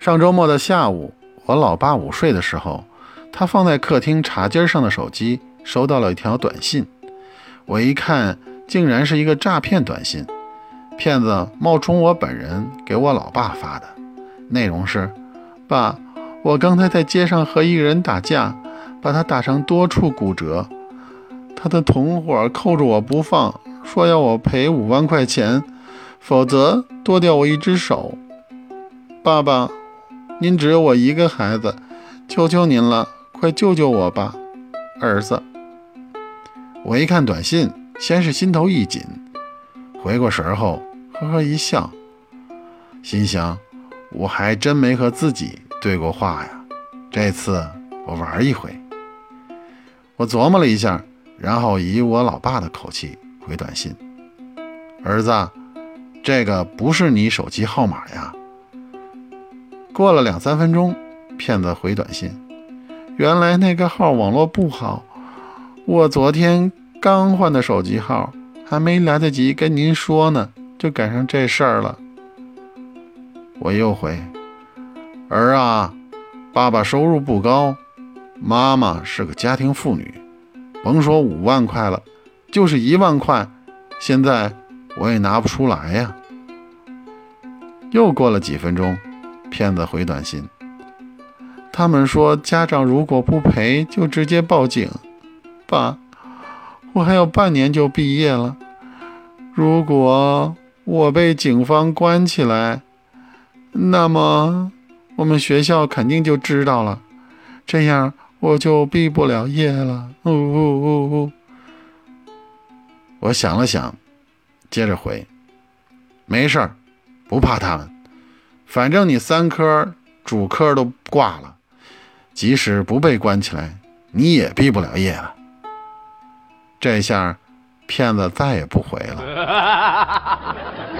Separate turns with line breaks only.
上周末的下午，我老爸午睡的时候，他放在客厅茶几上的手机收到了一条短信。我一看，竟然是一个诈骗短信，骗子冒充我本人给我老爸发的，内容是：爸，我刚才在街上和一个人打架，把他打成多处骨折，他的同伙扣着我不放，说要我赔五万块钱，否则剁掉我一只手。爸爸。您只有我一个孩子，求求您了，快救救我吧，儿子！我一看短信，先是心头一紧，回过神后，呵呵一笑，心想：我还真没和自己对过话呀，这次我玩一回。我琢磨了一下，然后以我老爸的口气回短信：儿子，这个不是你手机号码呀。过了两三分钟，骗子回短信：“原来那个号网络不好，我昨天刚换的手机号，还没来得及跟您说呢，就赶上这事儿了。”我又回：“儿啊，爸爸收入不高，妈妈是个家庭妇女，甭说五万块了，就是一万块，现在我也拿不出来呀。”又过了几分钟。骗子回短信，他们说家长如果不赔，就直接报警。爸，我还有半年就毕业了，如果我被警方关起来，那么我们学校肯定就知道了，这样我就毕不了业了。呜呜呜呜！我想了想，接着回，没事儿，不怕他们。反正你三科主科都挂了，即使不被关起来，你也毕不了业了。这下，骗子再也不回了。